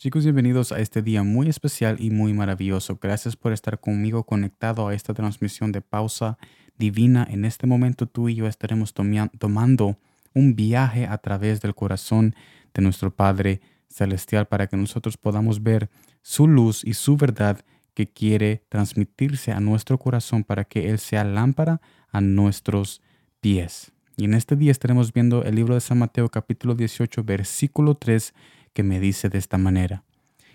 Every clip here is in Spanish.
Chicos, bienvenidos a este día muy especial y muy maravilloso. Gracias por estar conmigo conectado a esta transmisión de pausa divina. En este momento tú y yo estaremos tomando un viaje a través del corazón de nuestro Padre Celestial para que nosotros podamos ver su luz y su verdad que quiere transmitirse a nuestro corazón para que Él sea lámpara a nuestros pies. Y en este día estaremos viendo el libro de San Mateo capítulo 18 versículo 3 que me dice de esta manera.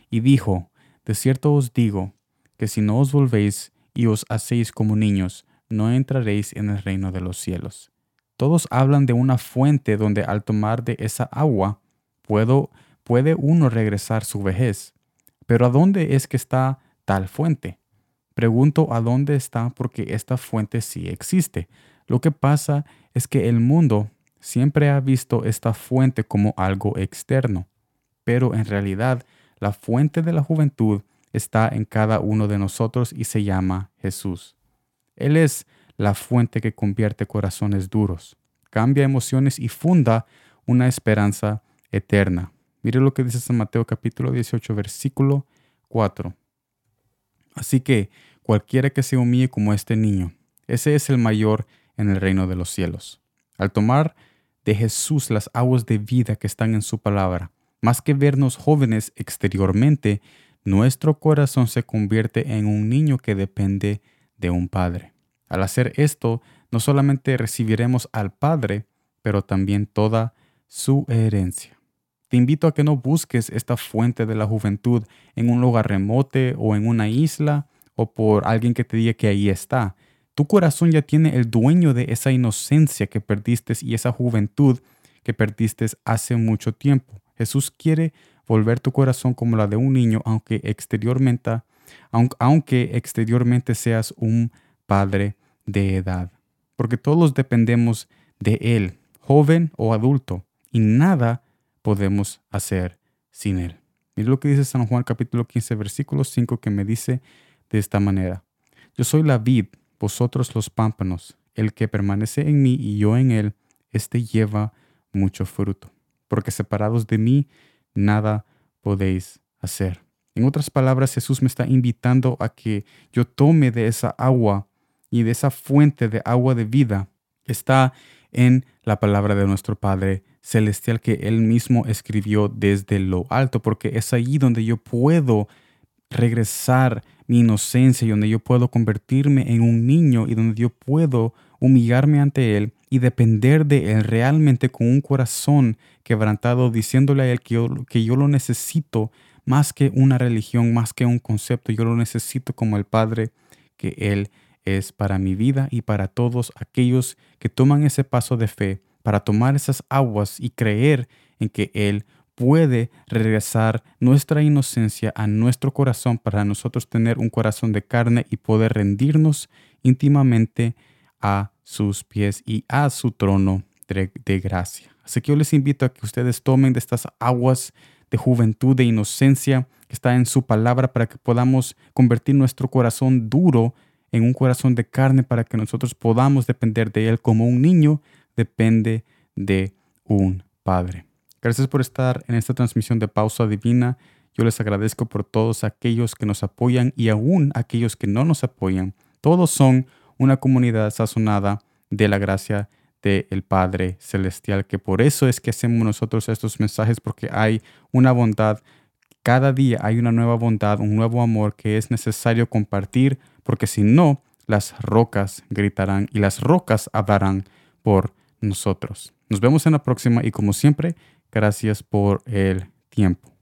Y dijo, de cierto os digo, que si no os volvéis y os hacéis como niños, no entraréis en el reino de los cielos. Todos hablan de una fuente donde al tomar de esa agua puedo, puede uno regresar su vejez. Pero ¿a dónde es que está tal fuente? Pregunto a dónde está porque esta fuente sí existe. Lo que pasa es que el mundo siempre ha visto esta fuente como algo externo pero en realidad la fuente de la juventud está en cada uno de nosotros y se llama Jesús. Él es la fuente que convierte corazones duros, cambia emociones y funda una esperanza eterna. Mire lo que dice San Mateo capítulo 18 versículo 4. Así que cualquiera que se humille como este niño, ese es el mayor en el reino de los cielos. Al tomar de Jesús las aguas de vida que están en su palabra, más que vernos jóvenes exteriormente, nuestro corazón se convierte en un niño que depende de un padre. Al hacer esto, no solamente recibiremos al Padre, pero también toda su herencia. Te invito a que no busques esta fuente de la juventud en un lugar remoto o en una isla o por alguien que te diga que ahí está. Tu corazón ya tiene el dueño de esa inocencia que perdiste y esa juventud que perdiste hace mucho tiempo. Jesús quiere volver tu corazón como la de un niño, aunque exteriormente, aunque exteriormente seas un padre de edad. Porque todos dependemos de Él, joven o adulto, y nada podemos hacer sin Él. Mira lo que dice San Juan capítulo 15, versículo 5, que me dice de esta manera. Yo soy la vid, vosotros los pámpanos. El que permanece en mí y yo en él, éste lleva mucho fruto porque separados de mí nada podéis hacer. En otras palabras, Jesús me está invitando a que yo tome de esa agua y de esa fuente de agua de vida. Está en la palabra de nuestro Padre Celestial que Él mismo escribió desde lo alto, porque es ahí donde yo puedo regresar mi inocencia y donde yo puedo convertirme en un niño y donde yo puedo humillarme ante Él y depender de Él realmente con un corazón quebrantado, diciéndole a Él que yo, que yo lo necesito más que una religión, más que un concepto, yo lo necesito como el Padre que Él es para mi vida y para todos aquellos que toman ese paso de fe para tomar esas aguas y creer en que Él puede regresar nuestra inocencia a nuestro corazón para nosotros tener un corazón de carne y poder rendirnos íntimamente a sus pies y a su trono de, gracia. Así que yo les invito a que ustedes tomen de estas aguas de juventud, de inocencia que está en su palabra para que podamos convertir nuestro corazón duro en un corazón de carne para que nosotros podamos depender de Él como un niño depende de un padre. Gracias por estar en esta transmisión de Pausa Divina. Yo les agradezco por todos aquellos que nos apoyan y aún aquellos que no nos apoyan. Todos son una comunidad sazonada de la gracia del Padre Celestial, que por eso es que hacemos nosotros estos mensajes, porque hay una bondad, cada día hay una nueva bondad, un nuevo amor que es necesario compartir, porque si no, las rocas gritarán y las rocas hablarán por nosotros. Nos vemos en la próxima y como siempre, Gracias por el tiempo.